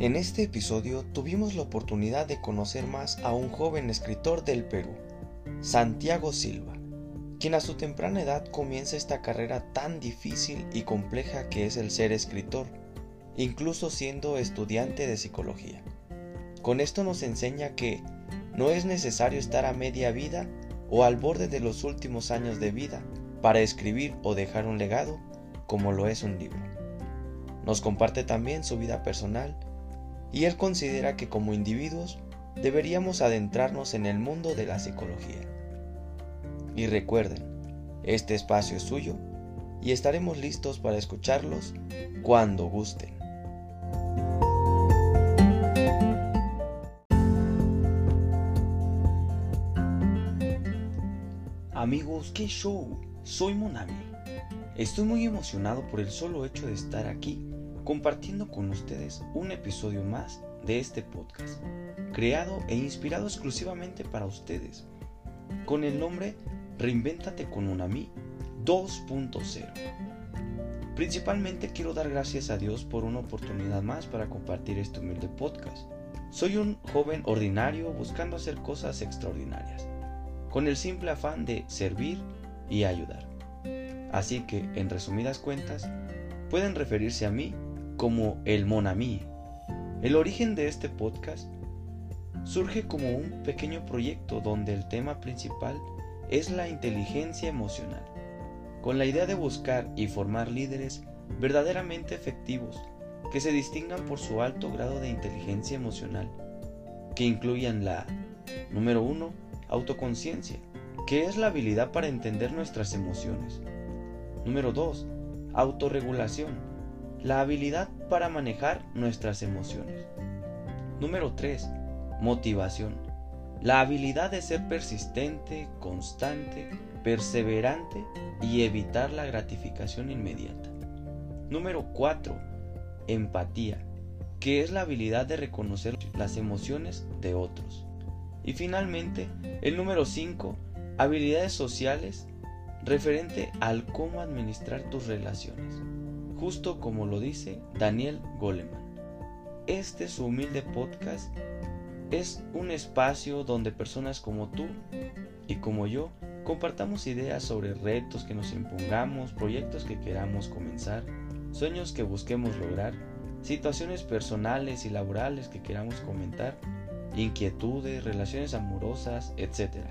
En este episodio tuvimos la oportunidad de conocer más a un joven escritor del Perú, Santiago Silva, quien a su temprana edad comienza esta carrera tan difícil y compleja que es el ser escritor, incluso siendo estudiante de psicología. Con esto nos enseña que no es necesario estar a media vida o al borde de los últimos años de vida para escribir o dejar un legado como lo es un libro. Nos comparte también su vida personal y él considera que como individuos deberíamos adentrarnos en el mundo de la psicología. Y recuerden, este espacio es suyo y estaremos listos para escucharlos cuando gusten. Amigos, qué show. Soy Monami. Estoy muy emocionado por el solo hecho de estar aquí compartiendo con ustedes un episodio más de este podcast, creado e inspirado exclusivamente para ustedes, con el nombre Reinvéntate con Unami 2.0. Principalmente quiero dar gracias a Dios por una oportunidad más para compartir este humilde podcast. Soy un joven ordinario buscando hacer cosas extraordinarias, con el simple afán de servir y ayudar. Así que, en resumidas cuentas, pueden referirse a mí como el Monami. El origen de este podcast surge como un pequeño proyecto donde el tema principal es la inteligencia emocional, con la idea de buscar y formar líderes verdaderamente efectivos que se distingan por su alto grado de inteligencia emocional, que incluyan la, número 1, autoconciencia, que es la habilidad para entender nuestras emociones. Número 2, autorregulación, la habilidad para manejar nuestras emociones. Número 3. Motivación. La habilidad de ser persistente, constante, perseverante y evitar la gratificación inmediata. Número 4. Empatía, que es la habilidad de reconocer las emociones de otros. Y finalmente, el número 5. Habilidades sociales referente al cómo administrar tus relaciones justo como lo dice Daniel Goleman. Este su humilde podcast es un espacio donde personas como tú y como yo compartamos ideas sobre retos que nos impongamos, proyectos que queramos comenzar, sueños que busquemos lograr, situaciones personales y laborales que queramos comentar, inquietudes, relaciones amorosas, etc.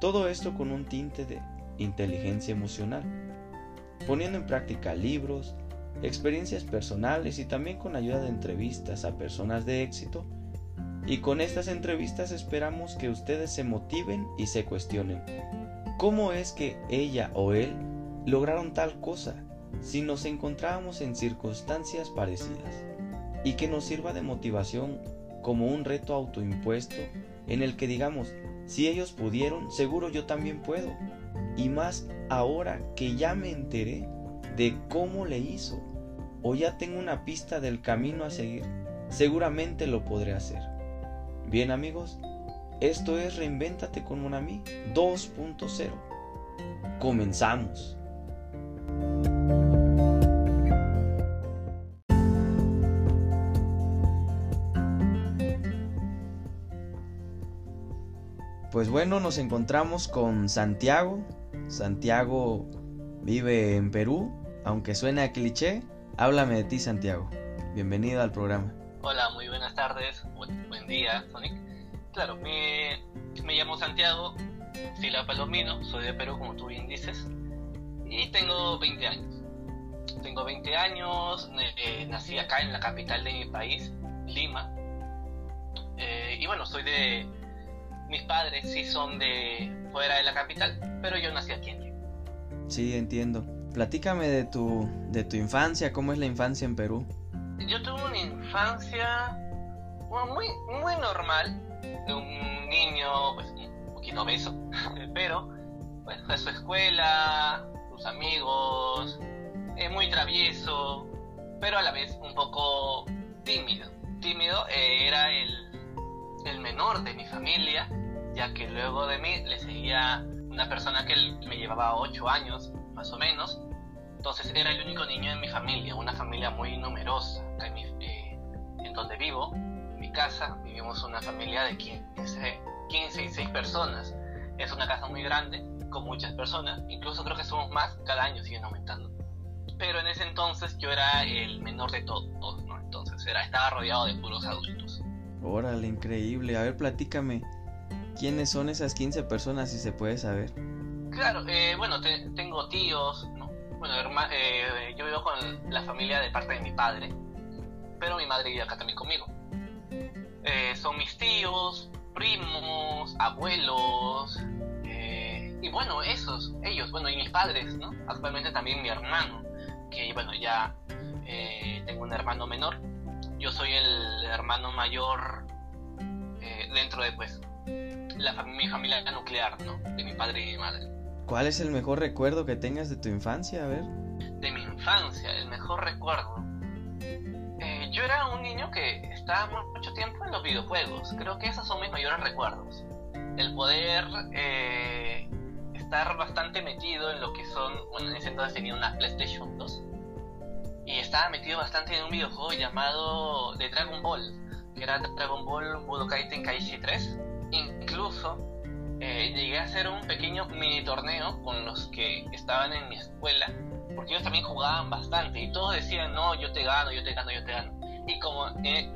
Todo esto con un tinte de inteligencia emocional, poniendo en práctica libros, experiencias personales y también con ayuda de entrevistas a personas de éxito. Y con estas entrevistas esperamos que ustedes se motiven y se cuestionen. ¿Cómo es que ella o él lograron tal cosa si nos encontrábamos en circunstancias parecidas? Y que nos sirva de motivación como un reto autoimpuesto en el que digamos, si ellos pudieron, seguro yo también puedo. Y más ahora que ya me enteré de cómo le hizo o ya tengo una pista del camino a seguir, seguramente lo podré hacer. Bien amigos, esto es Reinvéntate con Monami 2.0. Comenzamos. Pues bueno, nos encontramos con Santiago. Santiago vive en Perú aunque suene a cliché, háblame de ti, Santiago. Bienvenido al programa. Hola, muy buenas tardes, buen, día, Sonic. Claro, me, me llamo Santiago Sila Palomino, soy de Perú, como tú bien dices, y tengo 20 años. Tengo 20 años, eh, nací acá en la capital de mi país, Lima. Eh, y bueno, soy de. Mis padres sí son de fuera de la capital, pero yo nací aquí en Lima. Sí, entiendo. Platícame de tu, de tu infancia, ¿cómo es la infancia en Perú? Yo tuve una infancia muy, muy normal, de un niño pues, un poquito obeso, pero pues, a su escuela, sus amigos, eh, muy travieso, pero a la vez un poco tímido. Tímido eh, era el, el menor de mi familia, ya que luego de mí le seguía una persona que me llevaba 8 años, más o menos, entonces era el único niño en mi familia, una familia muy numerosa. En, eh, donde vivo, en mi casa, vivimos una familia de 15, 15 y 6 personas. Es una casa muy grande, con muchas personas, incluso creo que somos más, cada año siguen aumentando. Pero en ese entonces yo era el menor de todos, ¿no? Entonces era, estaba rodeado de puros adultos. Órale, increíble. A ver, platícame, ¿quiénes son esas 15 personas si se puede saber? Claro, eh, bueno, tengo tíos, ¿no? Bueno, eh, yo vivo con la familia de parte de mi padre, pero mi madre vive acá también conmigo. Eh, son mis tíos, primos, abuelos, y bueno, esos, ellos, bueno, y mis padres, ¿no? Actualmente también mi hermano, que bueno, ya tengo un hermano menor. Yo soy el hermano mayor dentro de, pues, la, mi familia nuclear, ¿no? De mi padre y mi madre. ¿Cuál es el mejor recuerdo que tengas de tu infancia? A ver. De mi infancia, el mejor recuerdo. Eh, yo era un niño que estaba mucho tiempo en los videojuegos. Creo que esos son mis mayores recuerdos. El poder eh, estar bastante metido en lo que son. Bueno, en ese entonces tenía una PlayStation 2. Y estaba metido bastante en un videojuego llamado de Dragon Ball. Que era Dragon Ball Budokai Tenkaichi 3. Incluso eh, llegué a hacer un pequeño mini torneo con los que estaban en mi escuela, porque ellos también jugaban bastante y todos decían, no, yo te gano, yo te gano, yo te gano. Y como eh,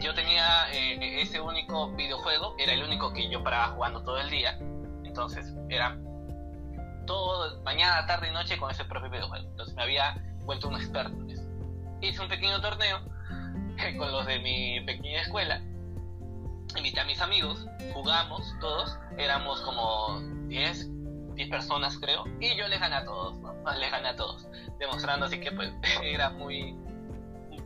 yo tenía eh, ese único videojuego, era el único que yo paraba jugando todo el día, entonces era todo, mañana, tarde y noche con ese propio videojuego. Entonces me había vuelto un experto en eso. Hice un pequeño torneo con los de mi pequeña escuela invité a mis amigos, jugamos todos, éramos como 10, 10 personas creo, y yo les gané a todos, ¿no? Les gané a todos, demostrando así que pues era muy,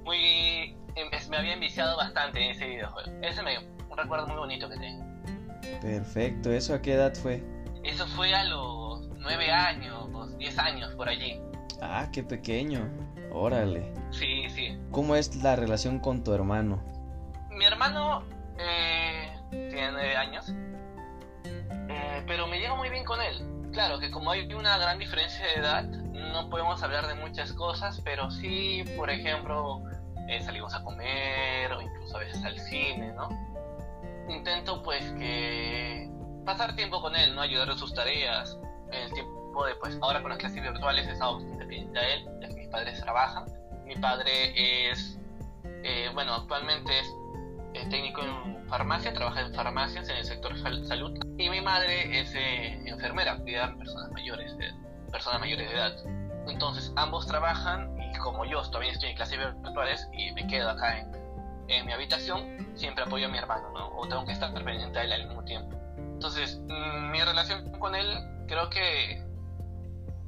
muy, em, me había enviciado bastante en ese videojuego. Ese me, un recuerdo muy bonito que tengo. Perfecto, ¿eso a qué edad fue? Eso fue a los 9 años, 10 años por allí. Ah, qué pequeño. Órale. Sí, sí. ¿Cómo es la relación con tu hermano? Mi hermano eh, tiene nueve años, eh, pero me llevo muy bien con él. Claro que como hay una gran diferencia de edad, no podemos hablar de muchas cosas, pero sí, por ejemplo, eh, salimos a comer o incluso a veces al cine, ¿no? Intento pues que pasar tiempo con él, ¿no? Ayudarle en sus tareas, el tiempo de pues ahora con las clases virtuales he estado independiente a él, ya que mis padres trabajan. Mi padre es, eh, bueno, actualmente es técnico en farmacia, trabaja en farmacias en el sector salud. Y mi madre es eh, enfermera, cuida personas mayores, de, personas mayores de edad. Entonces ambos trabajan y como yo también estoy en clases virtuales y me quedo acá en, en mi habitación, siempre apoyo a mi hermano, ¿no? O tengo que estar pendiente de él al mismo tiempo. Entonces, mm, mi relación con él creo que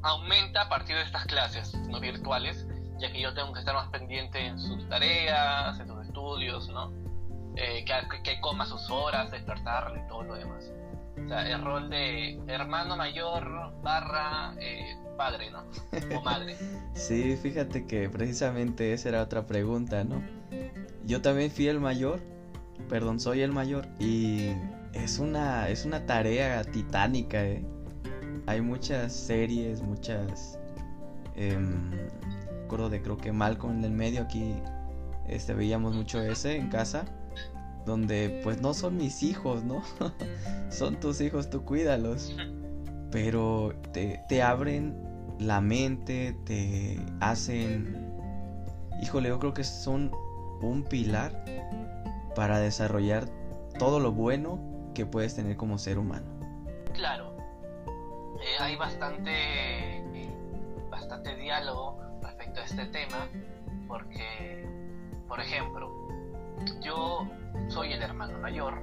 aumenta a partir de estas clases no virtuales, ya que yo tengo que estar más pendiente en sus tareas, en sus estudios, ¿no? Eh, que, coma sus horas, despertarle y todo lo demás. O sea, el rol de hermano mayor barra eh, padre, ¿no? O madre. sí, fíjate que precisamente esa era otra pregunta, ¿no? Yo también fui el mayor, perdón, soy el mayor y es una, es una tarea titánica, ¿eh? Hay muchas series, muchas... Eh, acuerdo de creo que Malcolm en el medio aquí este, veíamos mucho ese en casa donde pues no son mis hijos, ¿no? son tus hijos, tú cuídalos. Pero te, abren la mente, te hacen... Híjole, yo creo que son un pilar para desarrollar todo lo bueno que puedes tener como ser humano. Claro, eh, hay bastante, bastante diálogo respecto a este tema, porque, por ejemplo, yo soy el hermano mayor,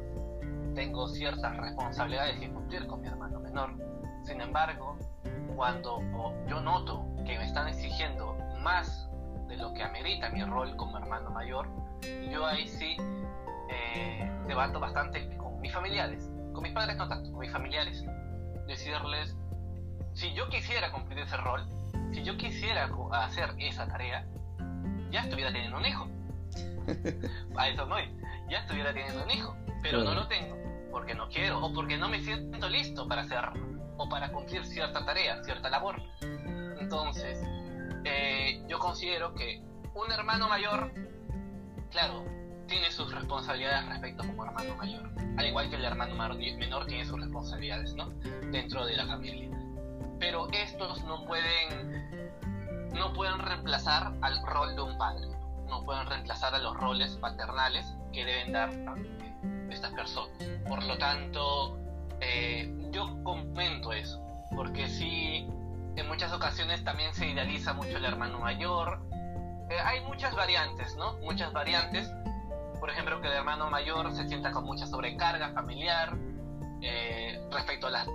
tengo ciertas responsabilidades que cumplir con mi hermano menor. Sin embargo, cuando yo noto que me están exigiendo más de lo que amerita mi rol como hermano mayor, yo ahí sí eh, debato bastante con mis familiares, con mis padres no tanto, con mis familiares, decirles, si yo quisiera cumplir ese rol, si yo quisiera hacer esa tarea, ya estuviera teniendo un hijo a eso no, ya estuviera teniendo un hijo, pero no lo tengo porque no quiero o porque no me siento listo para hacerlo o para cumplir cierta tarea, cierta labor. Entonces, eh, yo considero que un hermano mayor, claro, tiene sus responsabilidades respecto como hermano mayor, al igual que el hermano menor tiene sus responsabilidades, ¿no? Dentro de la familia. Pero estos no pueden, no pueden reemplazar al rol de un padre, no pueden reemplazar a los roles paternales que deben dar estas personas. Por lo tanto, eh, yo comento eso, porque sí, en muchas ocasiones también se idealiza mucho el hermano mayor. Eh, hay muchas variantes, ¿no? Muchas variantes. Por ejemplo, que el hermano mayor se sienta con mucha sobrecarga familiar eh, respecto a las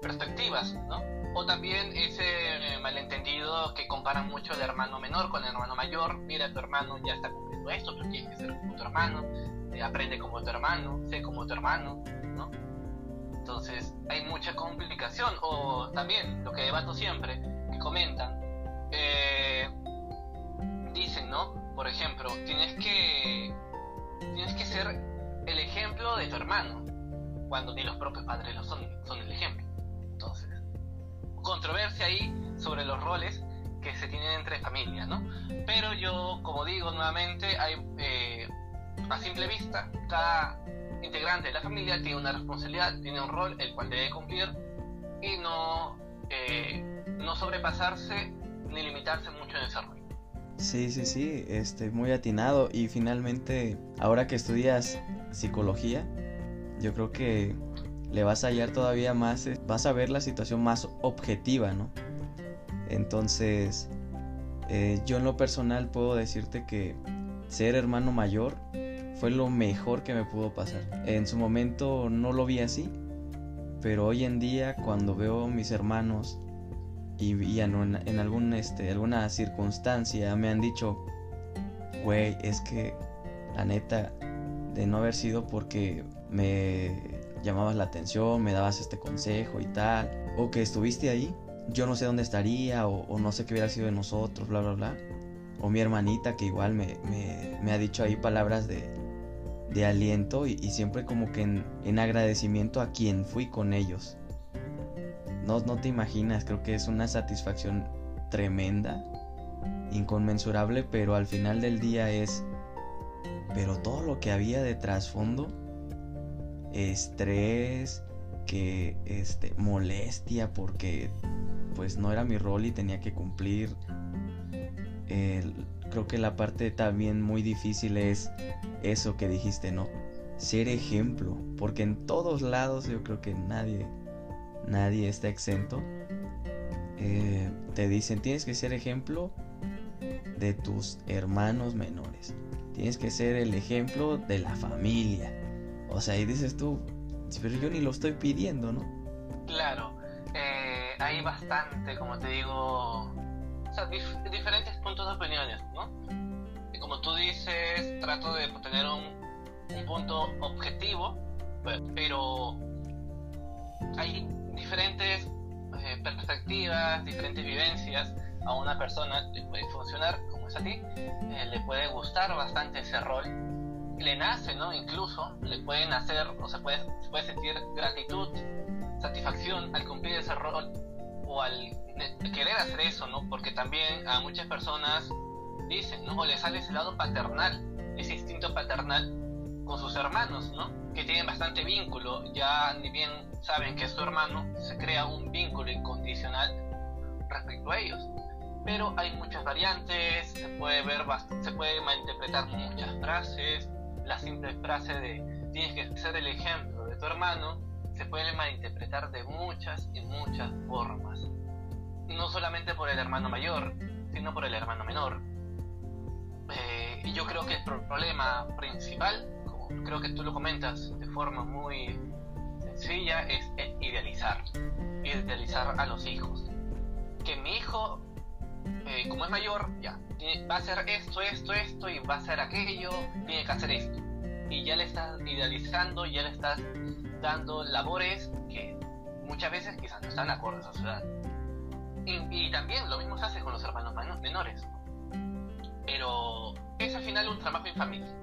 perspectivas, ¿no? O también ese malentendido que comparan mucho el hermano menor con el hermano mayor. Mira, tu hermano ya está cumpliendo esto, tú tienes que ser como tu hermano. aprende como tu hermano, sé como tu hermano, ¿no? Entonces hay mucha complicación. O también lo que debato siempre, que comentan, eh, dicen, ¿no? Por ejemplo, tienes que, tienes que ser el ejemplo de tu hermano, cuando ni los propios padres lo son, son el ejemplo. Controversia ahí sobre los roles que se tienen entre familias, ¿no? Pero yo, como digo nuevamente, hay, eh, a simple vista, cada integrante de la familia tiene una responsabilidad, tiene un rol el cual debe cumplir y no, eh, no sobrepasarse ni limitarse mucho en ese rol. Sí, sí, sí, este, muy atinado. Y finalmente, ahora que estudias psicología, yo creo que le vas a hallar todavía más, eh, vas a ver la situación más objetiva, ¿no? Entonces, eh, yo en lo personal puedo decirte que ser hermano mayor fue lo mejor que me pudo pasar. En su momento no lo vi así, pero hoy en día cuando veo a mis hermanos y, en, en algún, este, alguna circunstancia me han dicho, güey, es que la neta, de no haber sido porque me llamabas la atención, me dabas este consejo y tal, o que estuviste ahí, yo no sé dónde estaría, o, no sé qué hubiera sido de nosotros, bla, bla, bla. O mi hermanita que igual me, ha dicho ahí palabras de, de aliento y, siempre como que en, agradecimiento a quien fui con ellos. No, no te imaginas, creo que es una satisfacción tremenda, inconmensurable, pero al final del día es, pero todo lo que había de trasfondo, estrés, que este molestia porque pues no era mi rol y tenía que cumplir creo que la parte también muy difícil es eso que dijiste, ¿no? Ser ejemplo, porque en todos lados yo creo que nadie, nadie está exento. Eh, te dicen, tienes que ser ejemplo de tus hermanos menores. Tienes que ser el ejemplo de la familia. O sea, y dices tú, pero yo ni lo estoy pidiendo, ¿no? Claro, eh, hay bastante, como te digo, o sea, diferentes puntos de opiniones, ¿no? Y como tú dices, trato de tener un, punto objetivo, pero hay diferentes eh, perspectivas, diferentes vivencias. A una persona puede funcionar, como es a ti, eh, le puede gustar bastante ese rol, le nace, ¿no? Incluso le pueden hacer, o sea, puede, puede sentir gratitud, satisfacción al cumplir ese rol o al querer hacer eso, ¿no? Porque también a muchas personas dicen, ¿no? O le sale ese lado paternal, ese instinto paternal con sus hermanos, ¿no? Que tienen bastante vínculo, ya ni bien saben que es su hermano, se crea un vínculo incondicional respecto a ellos. Pero hay muchas variantes, se puede ver, se puede malinterpretar muchas frases, la simple frase de tienes que ser el ejemplo de tu hermano, se puede malinterpretar de muchas y muchas formas. No solamente por el hermano mayor, sino por el hermano menor. Eh, y yo creo que el problema principal, como creo que tú lo comentas de forma muy sencilla, es idealizar. Idealizar a los hijos. Que mi hijo, eh, como es mayor, ya, va a hacer esto, esto, esto y va a hacer aquello, tiene que hacer esto. Y ya le estás idealizando, ya le estás dando labores que muchas veces quizás no están acordes a su edad. Y, también lo mismo se hace con los hermanos menores. Pero es al final un trabajo en familia.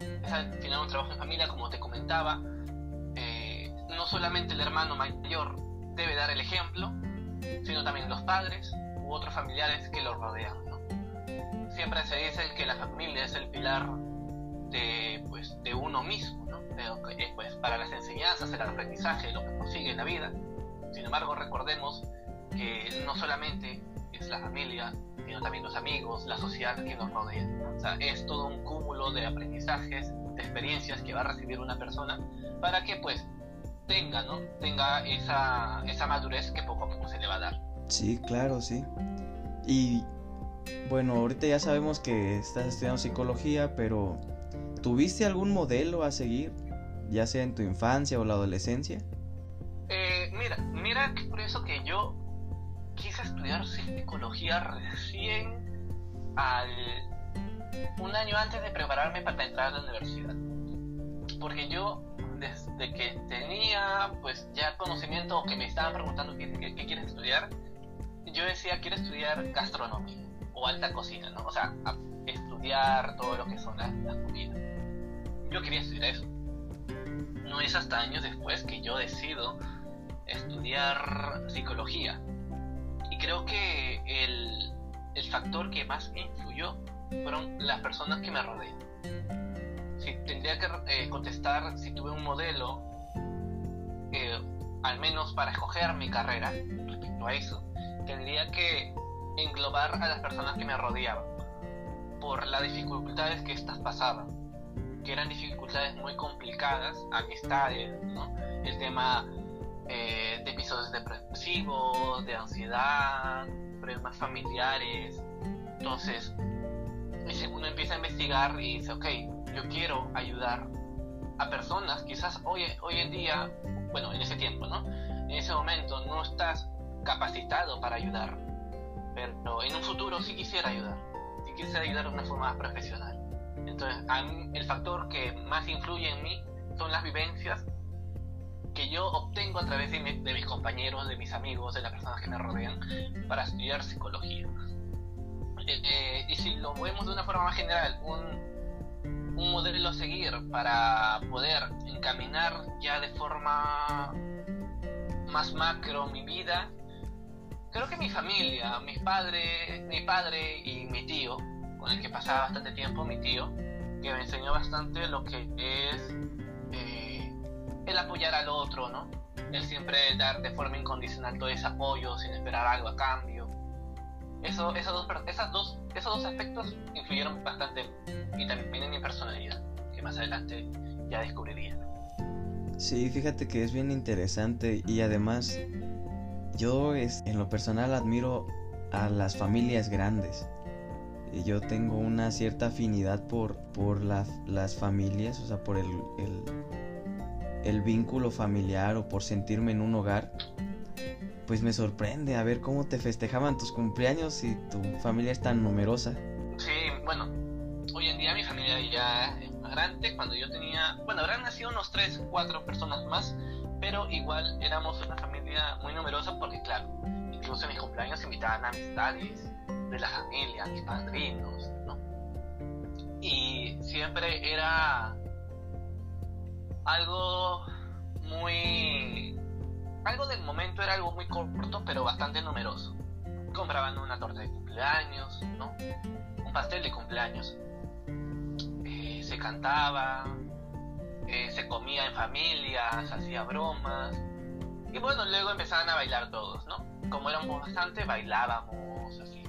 Es al final un trabajo en familia, como te comentaba. Eh, no solamente el hermano mayor debe dar el ejemplo, sino también los padres otros familiares que lo rodean. Siempre se dice que la familia es el pilar de, pues, de uno mismo, ¿no? Eh, pues, para las enseñanzas, el aprendizaje, lo que consigue en la vida. Sin embargo, recordemos que no solamente es la familia, sino también los amigos, la sociedad que nos rodea. O sea, es todo un cúmulo de aprendizajes, de experiencias que va a recibir una persona para que pues tenga, ¿no? Tenga esa, esa madurez que poco a poco se le va a dar. Sí, claro, sí. Y bueno, ahorita ya sabemos que estás estudiando psicología, pero ¿tuviste algún modelo a seguir, ya sea en tu infancia o la adolescencia? Eh, mira, mira que por eso que yo quise estudiar psicología recién al un año antes de prepararme para entrar a la universidad. Porque yo desde que tenía pues ya conocimiento o que me estaban preguntando qué, qué, quieres estudiar, yo decía quiero estudiar gastronomía o alta cocina, ¿no? O sea, estudiar todo lo que son las, las comidas. Yo quería estudiar eso. No es hasta años después que yo decido estudiar psicología creo que el, el factor que más influyó fueron las personas que me rodean. Si tendría que eh, contestar si tuve un modelo, eh, al menos para escoger mi carrera respecto a eso, tendría que englobar a las personas que me rodeaban por las dificultades que éstas pasaban, que eran dificultades muy complicadas, amistades, ¿no? el tema eh, de episodios depresivos, de ansiedad, problemas familiares. Entonces, uno empieza a investigar y dice, ok, yo quiero ayudar a personas, quizás hoy, hoy en día, bueno, en ese tiempo, ¿no? En ese momento no estás capacitado para ayudar, pero en un futuro sí quisiera ayudar, sí quisiera ayudar de una forma más profesional. Entonces, el factor que más influye en mí son las vivencias que yo obtengo a través de, mis compañeros, de mis amigos, de las personas que me rodean para estudiar psicología. Eh, eh, y si lo vemos de una forma más general, un, un modelo a seguir para poder encaminar ya de forma más macro mi vida, creo que mi familia, mis padres, mi padre y mi tío, con el que pasaba bastante tiempo, mi tío, que me enseñó bastante lo que es el apoyar al otro, ¿no? El siempre dar de forma incondicional todo ese apoyo sin esperar algo a cambio. Eso, esos, dos, esas dos, esos dos aspectos influyeron bastante y también en mi personalidad, que más adelante ya descubriría. Sí, fíjate que es bien interesante y además yo es, en lo personal admiro a las familias grandes. Yo tengo una cierta afinidad por, por las familias, o sea, por el, el vínculo familiar o por sentirme en un hogar, pues me sorprende a ver cómo te festejaban tus cumpleaños y tu familia es tan numerosa. Sí, bueno, hoy en día mi familia ya es más grande. Cuando yo tenía, bueno, habrán nacido unos 3, 4 personas más, pero igual éramos una familia muy numerosa porque, claro, incluso en mis cumpleaños invitaban a amistades de la familia, a mis padrinos, ¿no? Y siempre era algo muy... Algo del momento era algo muy corto, pero bastante numeroso. Compraban una torta de cumpleaños, ¿no? Un pastel de cumpleaños. Eh, se cantaba, eh, se comía en familia, se hacía bromas. Y bueno, luego empezaban a bailar todos, ¿no? Como éramos bastante, bailábamos así.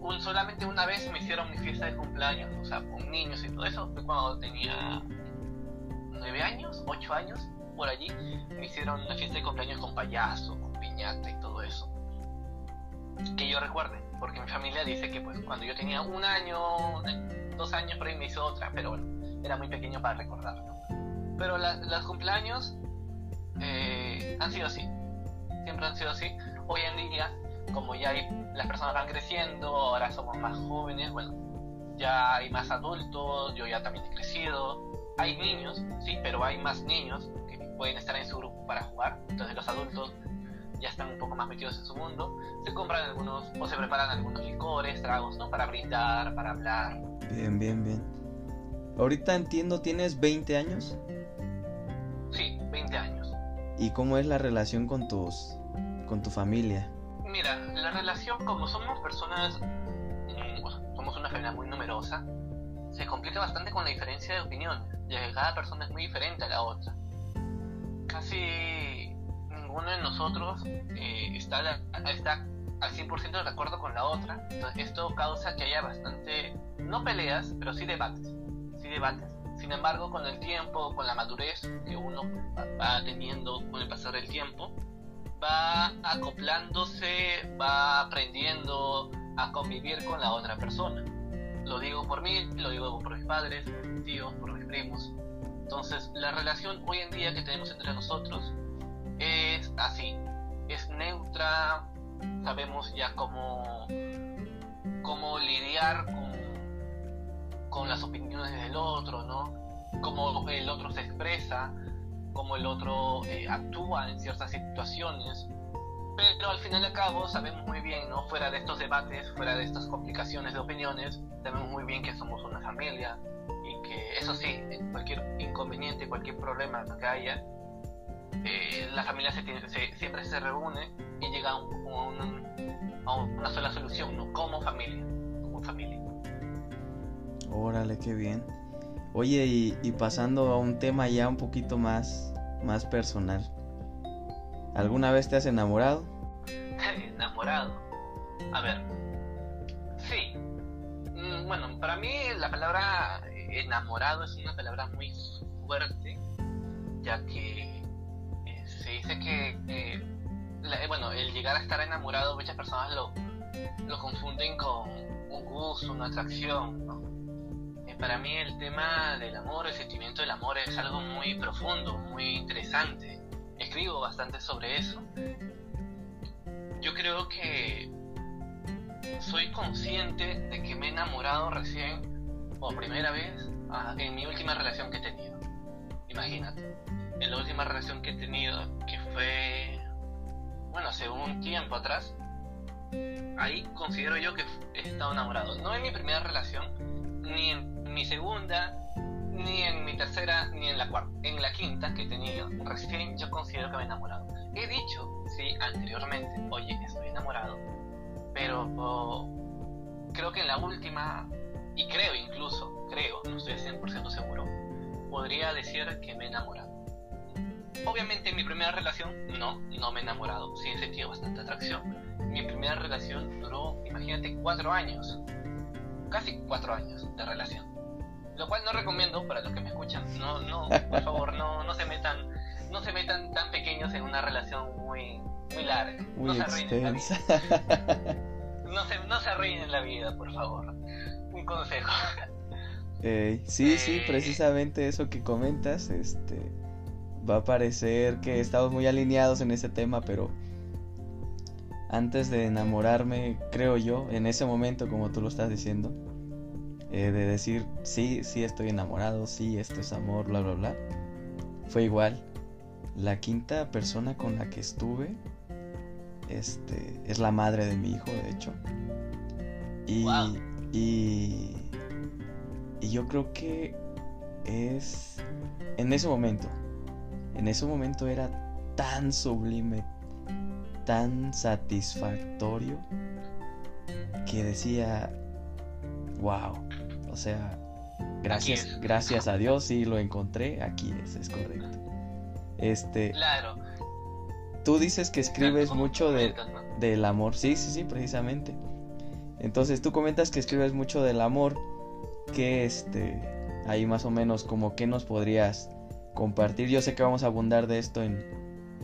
Un, solamente una vez me hicieron mi fiesta de cumpleaños, o sea, con niños y todo eso, fue cuando tenía nueve años, ocho años, por allí, me hicieron una fiesta de cumpleaños con payaso, con piñata y todo eso. Que yo recuerde, porque mi familia dice que pues cuando yo tenía un año, dos años por ahí me hizo otra, pero bueno, era muy pequeño para recordarlo. Pero los cumpleaños eh, han sido así, siempre han sido así. Hoy en día, como ya hay, las personas van creciendo, ahora somos más jóvenes, bueno, ya hay más adultos, yo ya también he crecido, hay niños, sí, pero hay más niños que pueden estar en su grupo para jugar. Entonces los adultos ya están un poco más metidos en su mundo. Se compran algunos o se preparan algunos licores, tragos, ¿no? Para brindar, para hablar. Bien, bien, bien. Ahorita entiendo, ¿tienes 20 años? Sí, 20 años. ¿Y cómo es la relación con tus con tu familia? Mira, la relación como somos personas mm, somos una familia muy numerosa, se complica bastante con la diferencia de opiniones, ya que cada persona es muy diferente a la otra. Casi ninguno de nosotros eh, está, está al 100% de acuerdo con la otra, entonces esto causa que haya bastante, no peleas, pero sí debates, sí debates. Sin embargo, con el tiempo, con la madurez que uno va teniendo con el pasar del tiempo, va acoplándose, va aprendiendo a convivir con la otra persona. Lo digo por mí, lo digo por mis padres, mis tíos, por mis primos. Entonces, la relación hoy en día que tenemos entre nosotros es así, es neutra, sabemos ya cómo, cómo lidiar con, con las opiniones del otro, ¿no? Cómo el otro se expresa, cómo el otro eh, actúa en ciertas situaciones. Pero al final y al cabo sabemos muy bien, ¿no? Fuera de estos debates, fuera de estas complicaciones de opiniones, sabemos muy bien que somos una familia y que eso sí, cualquier inconveniente, cualquier problema que haya, eh, la familia se siempre se reúne y llega a, una sola solución, ¿no? Como familia, como familia. Órale, qué bien. Oye, y, pasando a un tema ya un poquito más, más personal. ¿Alguna vez te has enamorado? enamorado. A ver. Sí. Mm, bueno, para mí la palabra enamorado es una palabra muy fuerte, ya que se dice que, bueno, el llegar a estar enamorado, muchas personas lo, lo confunden con un gusto, una atracción, eh, para mí el tema del amor, el sentimiento del amor es algo muy profundo, muy interesante. Escribo bastante sobre eso. Yo creo que soy consciente de que me he enamorado recién, por primera vez, en mi última relación que he tenido. Imagínate en la última relación que he tenido, que fue, bueno, hace un tiempo atrás, ahí considero yo que he estado enamorado. No en mi primera relación, ni en mi segunda, ni en mi tercera, ni en la cuarta. En la quinta que he tenido, recién yo considero que me he enamorado. He dicho, sí, anteriormente, oye, estoy enamorado, pero oh, creo que en la última, y creo incluso, creo, no estoy 100% seguro, podría decir que me he enamorado. Obviamente en mi primera relación no, no me he enamorado, sí he sentido bastante atracción. Mi primera relación duró, imagínate, cuatro años, casi cuatro años de relación. Lo cual no recomiendo para los que me escuchan. No, no, por favor, no, no se metan, no se metan tan pequeños en una relación muy, muy larga. Muy no se arruinen la vida. No se, no se arruinen la vida, por favor. Un consejo. sí, sí, eh, precisamente eso que comentas, este va a parecer que estamos muy alineados en ese tema, pero antes de enamorarme, creo yo, en ese momento, como tú lo estás diciendo, eh, de decir, sí, sí estoy enamorado, sí, esto es amor, bla, bla, bla, fue igual. La quinta persona con la que estuve, este, es la madre de mi hijo, de hecho. Y, y, y yo creo que es en ese momento, en ese momento era tan sublime, tan satisfactorio, que decía, wow, sea, gracias, gracias a Dios sí lo encontré, aquí es, es correcto. Este, claro. Tú dices que escribes mucho de, del amor, sí, sí, sí, precisamente. Entonces tú comentas que escribes mucho del amor, que este, ahí más o menos como que nos podrías compartir. Yo sé que vamos a abundar de esto en,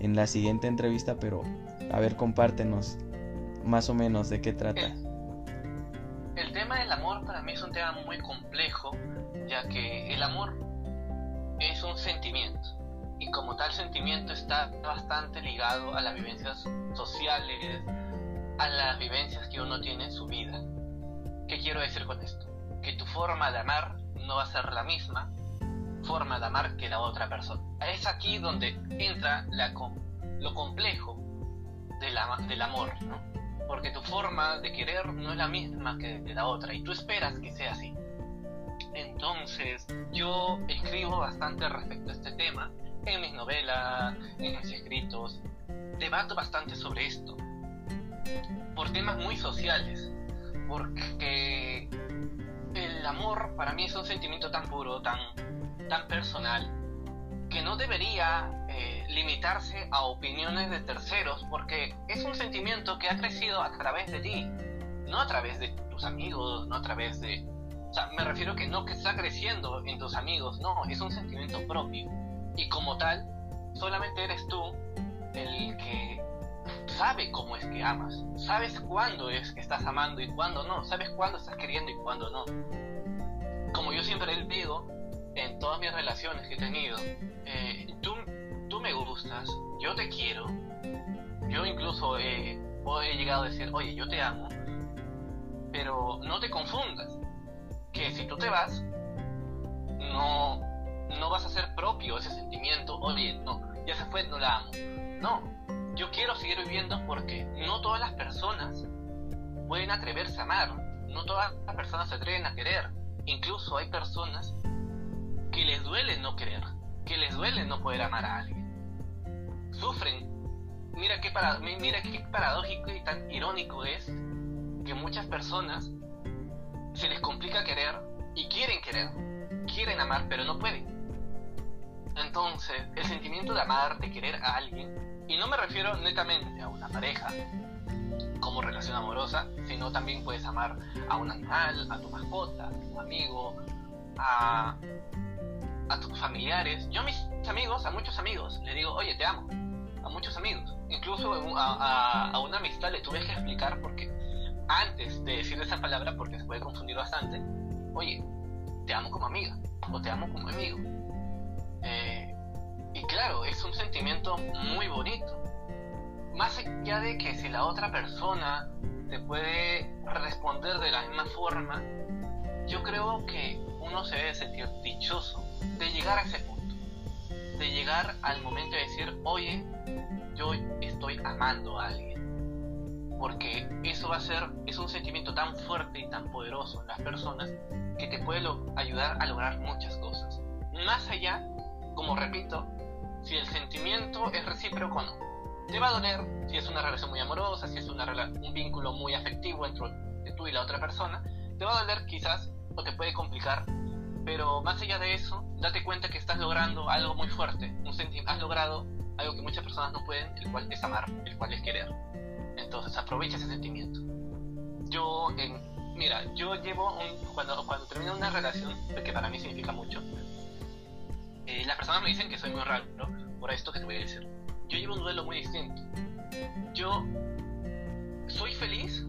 en la siguiente entrevista, pero a ver, compártenos más o menos de qué trata. El, tema del amor para mí es un tema muy complejo, ya que el amor es un sentimiento y como tal sentimiento está bastante ligado a las vivencias sociales, a las vivencias que uno tiene en su vida. ¿Qué quiero decir con esto? Que tu forma de amar no va a ser la misma forma de amar que la otra persona. Es aquí donde entra la, lo complejo del amor, ¿no? Porque tu forma de querer no es la misma que de la otra y tú esperas que sea así. Entonces, yo escribo bastante respecto a este tema en mis novelas, en mis escritos. Debato bastante sobre esto. Por temas muy sociales. Porque el amor para mí es un sentimiento tan puro, tan, tan personal, que no debería eh, limitarse a opiniones de terceros, porque es un sentimiento que ha crecido a través de ti, no a través de tus amigos, no a través de... O sea, me refiero que no que está creciendo en tus amigos, no, es un sentimiento propio. Y como tal, solamente eres tú el que sabe cómo es que amas, sabes cuándo es que estás amando y cuándo no, sabes cuándo estás queriendo y cuándo no. Como yo siempre digo, en todas mis relaciones que he tenido, eh, tú, me gustas, yo te quiero, yo incluso he llegado a decir, oye, yo te amo, pero no te confundas, que si tú te vas, no, no vas a ser propio ese sentimiento, oye, no, ya se fue, no la amo. No, yo quiero seguir viviendo porque no todas las personas pueden atreverse a amar, no todas las personas se atreven a querer. Incluso hay personas que les duele no querer, que les duele no poder amar a alguien. Sufren. Mira qué, para, mira qué paradójico y tan irónico es que muchas personas se les complica querer y quieren querer, quieren amar, pero no pueden. Entonces, el sentimiento de amar, de querer a alguien, y no me refiero netamente a una pareja como relación amorosa, sino también puedes amar a un animal, a tu mascota, a tu amigo, a, a tus familiares. Yo a mis amigos, a muchos amigos, le digo, oye, te amo. A muchos amigos. Incluso a, a, una amistad le tuve que explicar porque antes de decir esa palabra, porque se puede confundir bastante, oye, te amo como amiga o te amo como amigo. Eh, y claro, es un sentimiento muy bonito. Más allá de que si la otra persona te puede responder de la misma forma, yo creo que uno se debe sentir dichoso de llegar a ese punto. De llegar al momento de decir, oye, yo estoy amando a alguien. Porque eso va a ser, es un sentimiento tan fuerte y tan poderoso en las personas que te puede ayudar a lograr muchas cosas. Más allá como repito, si el sentimiento es recíproco o no. Te va a doler si es una relación muy amorosa, si es un vínculo muy afectivo entre tú y la otra persona. Te va a doler quizás o te puede complicar, pero más allá de eso, date cuenta que estás logrando algo muy fuerte. Un has logrado algo que muchas personas no pueden, el cual es amar, el cual es querer. Entonces aprovecha ese sentimiento. Yo, mira, yo llevo un, cuando, cuando termino una relación, que para mí significa mucho, eh, las personas me dicen que soy muy raro por esto que te voy a decir. Yo llevo un duelo muy distinto. Yo soy feliz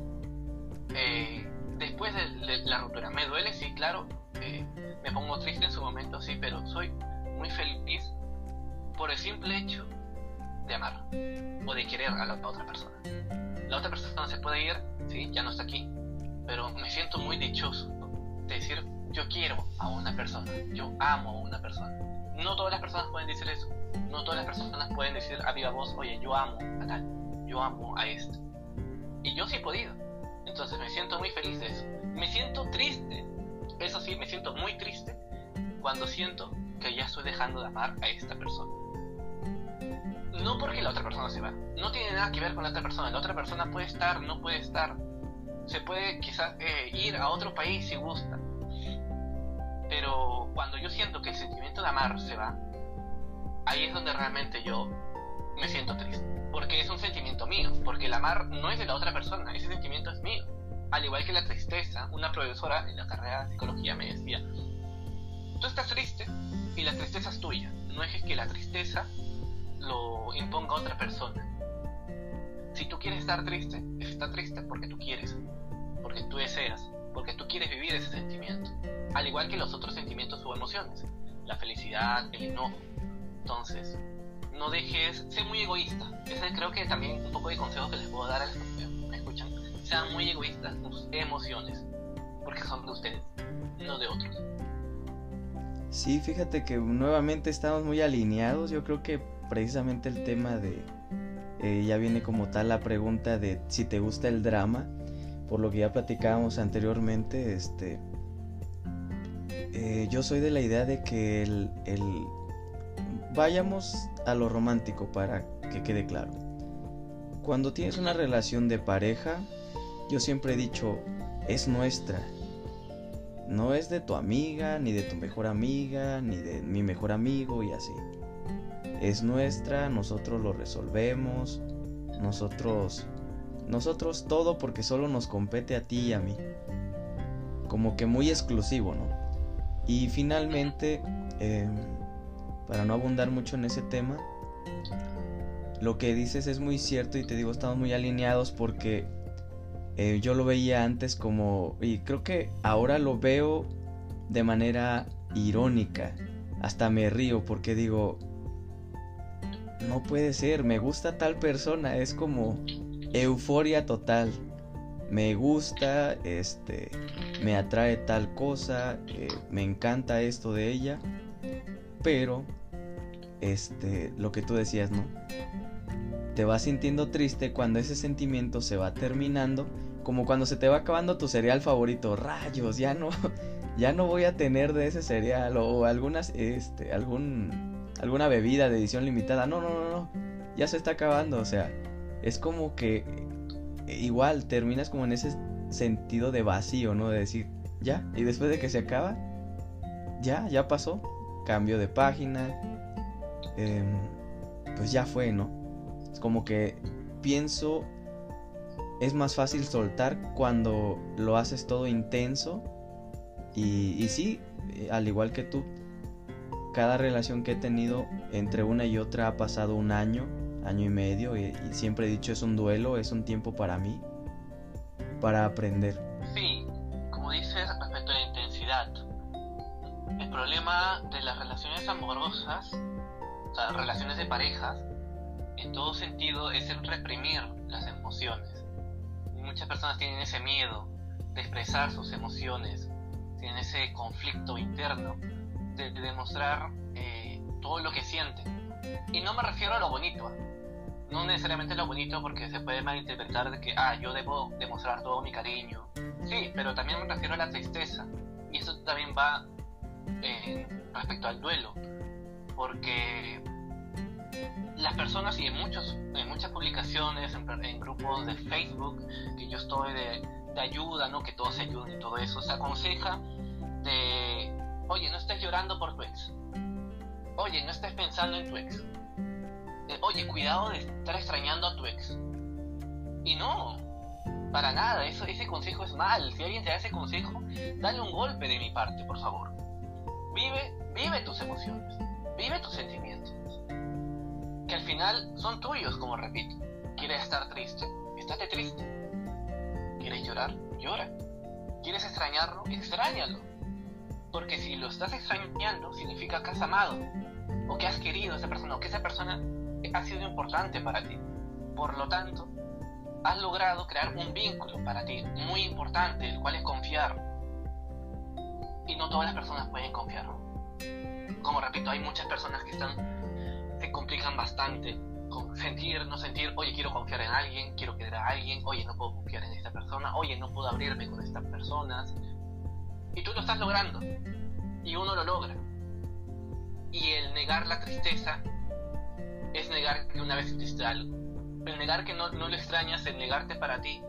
eh, después de, la ruptura. Me duele, sí, claro. Eh, me pongo triste en su momento, sí, pero soy muy feliz por el simple hecho de amar o de querer a la otra persona. La otra persona se puede ir, sí, ya no está aquí, pero me siento muy dichoso de decir yo quiero a una persona, yo amo a una persona no todas las personas pueden decir eso. No todas las personas pueden decir a viva voz, oye, yo amo a tal, yo amo a esto. Y yo sí he podido. Entonces me siento muy feliz de eso. Me siento triste. Eso sí, me siento muy triste cuando siento que ya estoy dejando de amar a esta persona. No porque la otra persona se va. No tiene nada que ver con la otra persona. La otra persona puede estar, no puede estar. Se puede quizás eh, ir a otro país si gusta. Pero cuando yo siento que el sentimiento de amar se va, ahí es donde realmente yo me siento triste. Porque es un sentimiento mío, porque el amar no es de la otra persona, ese sentimiento es mío. Al igual que la tristeza, una profesora en la carrera de psicología me decía, tú estás triste y la tristeza es tuya, no es que la tristeza lo imponga otra persona. Si tú quieres estar triste, está triste porque tú quieres, porque tú deseas, porque tú quieres vivir ese sentimiento al igual que los otros sentimientos o emociones, la felicidad, el enojo. Entonces, no dejes, sé muy egoísta. Ese creo que también un poco de consejo que les puedo dar a escuchan. Sean muy egoístas con sus emociones, porque son de ustedes, no de otros. Sí, fíjate que nuevamente estamos muy alineados. Yo creo que precisamente el tema de... Eh, ya viene como tal la pregunta de si te gusta el drama, por lo que ya platicábamos anteriormente, este, eh, yo soy de la idea de que el, vayamos a lo romántico para que quede claro. Cuando tienes una relación de pareja, yo siempre he dicho, es nuestra. no es de tu amiga, ni de tu mejor amiga, ni de mi mejor amigo y así. Es nuestra, nosotros lo resolvemos, nosotros, nosotros todo porque solo nos compete a ti y a mí. Como que muy exclusivo, ¿no? Y finalmente, em, para no abundar mucho en ese tema, lo que dices es muy cierto y te digo, estamos muy alineados porque eh, yo lo veía antes como, y creo que ahora lo veo de manera irónica. Hasta me río porque digo, no puede ser, me gusta tal persona, es como euforia total. Me gusta, este, me atrae tal cosa, eh, me encanta esto de ella, pero, este, lo que tú decías, ¿no? Te vas sintiendo triste cuando ese sentimiento se va terminando como cuando se te va acabando tu cereal favorito, rayos, ya no, ya no voy a tener de ese cereal o algunas, este, algún, alguna bebida de edición limitada. No, no, no, no, ya se está acabando, o sea, es como que igual terminas como en ese sentido de vacío, ¿no? De decir, ya, y después de que se acaba, ya, ya pasó, cambio de página, em, pues ya fue, ¿no? Como que pienso es más fácil soltar cuando lo haces todo intenso. Y, y sí, al igual que tú, cada relación que he tenido entre una y otra ha pasado un año, año y medio, y, siempre he dicho es un duelo, es un tiempo para mí, para aprender. Sí, como dices respecto a la intensidad, el problema de las relaciones amorosas, o sea, relaciones de parejas, en todo sentido es el reprimir las emociones muchas personas tienen ese miedo de expresar sus emociones, tienen ese conflicto interno de, demostrar eh, todo lo que sienten. Y no me refiero a lo bonito, no necesariamente lo bonito porque se puede malinterpretar de que, ah, yo debo demostrar todo mi cariño. Sí, pero también me refiero a la tristeza. Y eso también va eh, respecto al duelo. Porque las personas y en, muchos, en muchas publicaciones, en, grupos de Facebook, que yo estoy de, ayuda, ¿no? que todos se ayuden y todo eso, se aconseja de, oye, no estés llorando por tu ex, oye, no estés pensando en tu ex, oye, cuidado de estar extrañando a tu ex. Y no, para nada, eso, ese consejo es mal. Si alguien te da ese consejo, dale un golpe de mi parte, por favor. Vive, vive tus emociones, vive tus sentimientos que al final son tuyos, como repito. ¿Quieres estar triste? Estate triste. ¿Quieres llorar? Llora. ¿Quieres extrañarlo? Extrañalo. Porque si lo estás extrañando, significa que has amado, o que has querido a esa persona, o que esa persona ha sido importante para ti. Por lo tanto, has logrado crear un vínculo para ti muy importante, el cual es confiar. Y no todas las personas pueden confiar. Como repito, hay muchas personas que están se complican bastante sentir, no sentir, oye, quiero confiar en alguien, quiero querer a alguien, oye, no puedo confiar en esta persona, oye, no puedo abrirme con estas personas. Y tú lo estás logrando. Y uno lo logra. Y el negar la tristeza es negar que una vez sentiste algo. El negar que no, no lo extrañas, el negarte para ti,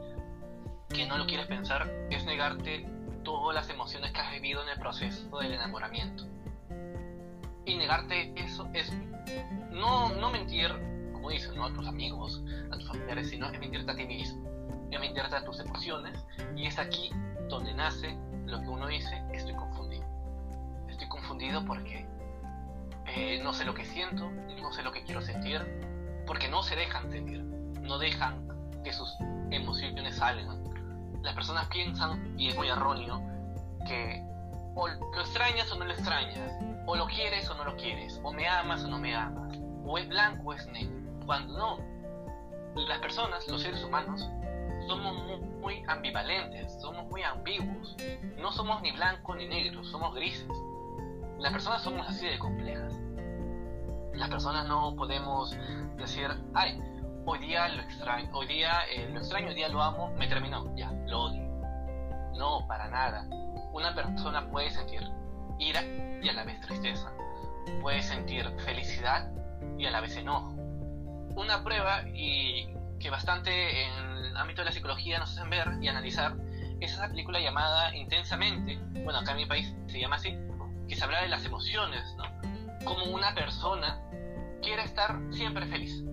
que no lo quieres pensar, es negarte todas las emociones que has vivido en el proceso del enamoramiento. Y negarte eso es no, no mentir, como dicen, ¿no? a tus amigos, a tus familiares, sino es mentirte a ti mismo, es mentirte a tus emociones, y es aquí donde nace lo que uno dice, estoy confundido. Estoy confundido porque eh, no sé lo que siento, no sé lo que quiero sentir, porque no se dejan sentir, no dejan que sus emociones salgan. Las personas piensan, y es muy erróneo, que o lo extrañas o no lo extrañas, o lo quieres o no lo quieres, o me amas o no me amas o es blanco o es negro. Cuando no, las personas, los seres humanos, somos muy, ambivalentes, somos muy ambiguos. No somos ni blanco ni negro, somos grises. Las personas somos así de complejas. Las personas no podemos decir, ay, hoy día lo extraño, hoy día eh, lo extraño, hoy día lo amo, me terminó, ya, lo odio. No, para nada. Una persona puede sentir ira y a la vez tristeza. Puede sentir felicidad y a la vez enojo. Una prueba y que bastante en el ámbito de la psicología nos hacen ver y analizar es esa película llamada Intensamente, bueno, acá en mi país se llama así, que se habla de las emociones, ¿no? Como una persona quiere estar siempre feliz,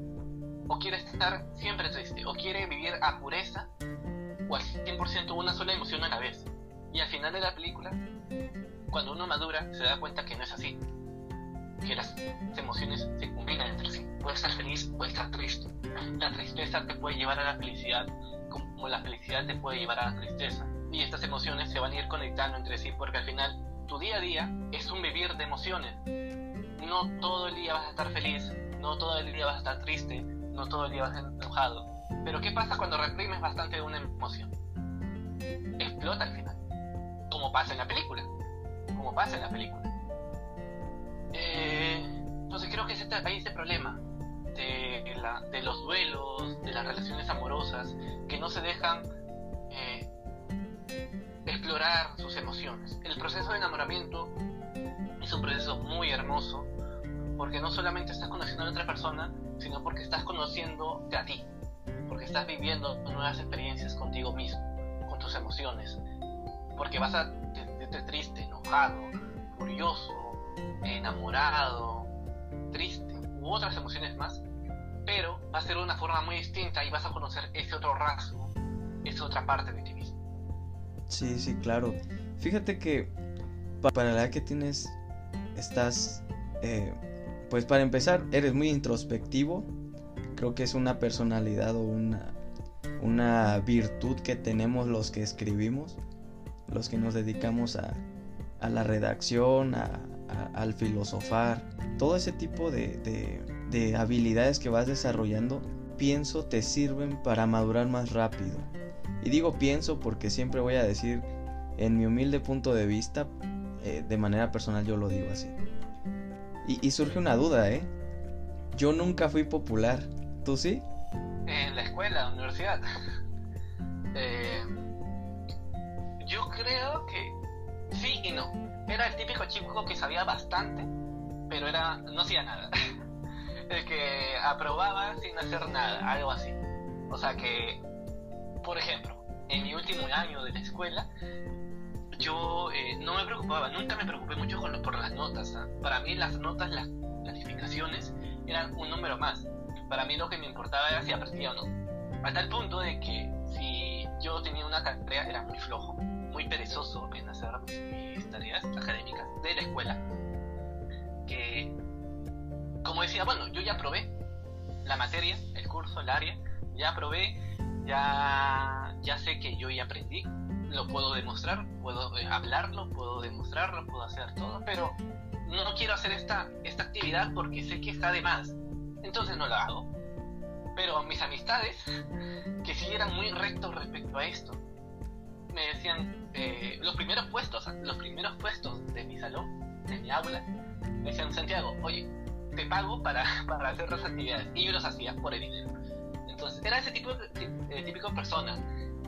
o quiere estar siempre triste, o quiere vivir a pureza, o al 100% una sola emoción a la vez. Y al final de la película, cuando uno madura, se da cuenta que no es así, que las emociones se combinan entre sí. Puede estar feliz, puede estar triste. La tristeza te puede llevar a la felicidad, como la felicidad te puede llevar a la tristeza. Y estas emociones se van a ir conectando entre sí porque al final tu día a día es un vivir de emociones. No todo el día vas a estar feliz, no todo el día vas a estar triste, no todo el día vas a estar enojado. Pero ¿qué pasa cuando reprimes bastante de una emoción? Explota al final. Como pasa en la película. Como pasa en la película. Eh, entonces creo que ese, hay ese problema de, los duelos, de las relaciones amorosas, que no se dejan eh, explorar sus emociones. El proceso de enamoramiento es un proceso muy hermoso porque no solamente estás conociendo a otra persona, sino porque estás conociéndote a ti, porque estás viviendo nuevas experiencias contigo mismo, con tus emociones, porque vas a triste, enojado, furioso, enamorado, triste u otras emociones más, pero va a ser una forma muy distinta y vas a conocer ese otro rasgo, esa otra parte de ti mismo. Sí, sí, claro. Fíjate que para la edad que tienes, estás, eh, pues para empezar, eres muy introspectivo. Creo que es una personalidad o una, una virtud que tenemos los que escribimos, los que nos dedicamos a, a la redacción, a, al filosofar, todo ese tipo de, de habilidades que vas desarrollando, pienso te sirven para madurar más rápido. Y digo pienso porque siempre voy a decir, en mi humilde punto de vista, eh, de manera personal yo lo digo así. Y, surge una duda, ¿eh? Yo nunca fui popular. ¿Tú sí? En la escuela, en la universidad. Eh, yo creo que sí y no. Era el típico chico que sabía bastante, pero era no hacía nada. el que aprobaba sin hacer nada, algo así. O sea que, por ejemplo, en mi último año de la escuela, yo eh, no me preocupaba, nunca me preocupé mucho con por las notas. ¿ah? Para mí las notas, las calificaciones, eran un número más. Para mí lo que me importaba era si aprendía o no. A tal punto de que si yo tenía una tarea era muy flojo muy perezoso en hacer mis tareas académicas de la escuela. Que, como decía, bueno, yo ya probé la materia, el curso, el área, ya probé, ya, ya sé que yo ya aprendí, lo puedo demostrar, puedo eh, hablarlo, puedo demostrarlo, puedo hacer todo, pero no quiero hacer esta, esta actividad porque sé que está de más, entonces no lo hago. Pero mis amistades, que sí eran muy rectos respecto a esto, me decían, eh, los primeros puestos, los primeros puestos de mi salón, de mi aula, me decían, Santiago, oye, te pago para, para hacer las actividades. Y yo los hacía por el dinero. Entonces, era ese tipo de, de típico persona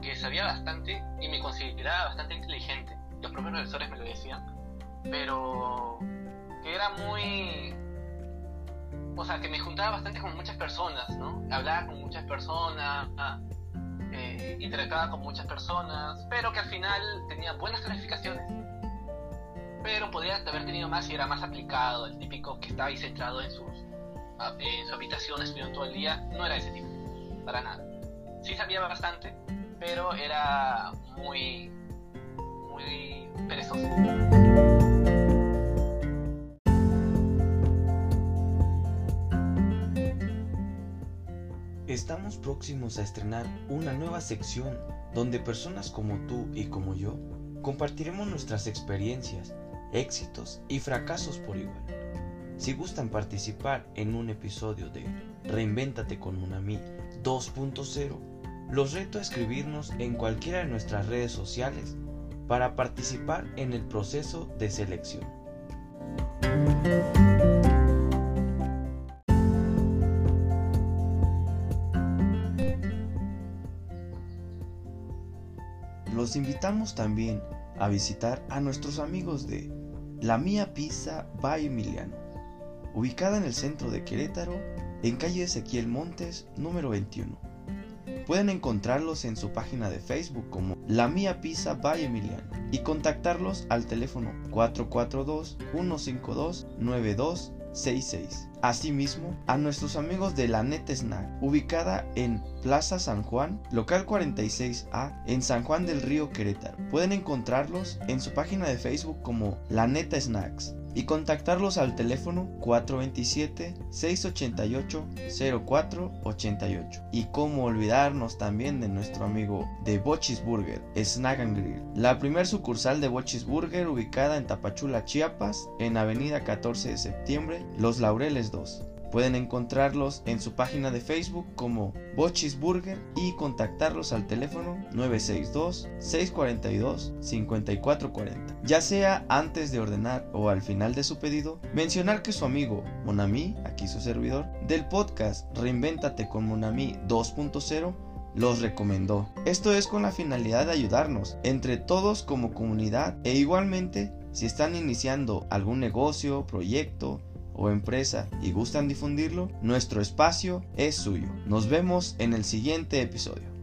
que sabía bastante y me consideraba bastante inteligente. Los propios profesores me lo decían. Pero que era muy... O sea, que me juntaba bastante con muchas personas, ¿no? Hablaba con muchas personas, eh, interactuaba con muchas personas, pero que al final tenía buenas calificaciones. Pero podría haber tenido más y era más aplicado, el típico que estaba ahí centrado en, sus, en su habitación estudiando todo el día, no era ese tipo, para nada. Sí sabía bastante, pero era muy, muy perezoso. Estamos próximos a estrenar una nueva sección donde personas como tú y como yo compartiremos nuestras experiencias, éxitos y fracasos por igual. Si gustan participar en un episodio de Reinvéntate con Unami 2.0, los reto a escribirnos en cualquiera de nuestras redes sociales para participar en el proceso de selección. Los invitamos también a visitar a nuestros amigos de La Mía Pizza by Emiliano, ubicada en el centro de Querétaro, en calle Ezequiel Montes, número 21. pueden encontrarlos en su página de Facebook como La Mía Pizza by Emiliano y contactarlos al teléfono 442-152-9266. Asimismo, a nuestros amigos de la Net Snack, ubicada en Plaza San Juan, local 46A, en San Juan del Río Querétaro. Pueden encontrarlos en su página de Facebook como La Neta Snacks y contactarlos al teléfono 427-688-0488. Y cómo olvidarnos también de nuestro amigo de Bochis Burger, Snack and Grill, la primer sucursal de Bochis Burger ubicada en Tapachula, Chiapas, en Avenida 14 de septiembre, Los Laureles 2. Pueden encontrarlos en su página de Facebook como Bochis Burger y contactarlos al teléfono 962-642-5440. Ya sea antes de ordenar o al final de su pedido, mencionar que su amigo Monami, aquí su servidor, del podcast Reinvéntate con Monami 2.0 los recomendó. Esto es con la finalidad de ayudarnos entre todos como comunidad e igualmente si están iniciando algún negocio, proyecto, o empresa y gustan difundirlo, nuestro espacio es suyo. Nos vemos en el siguiente episodio.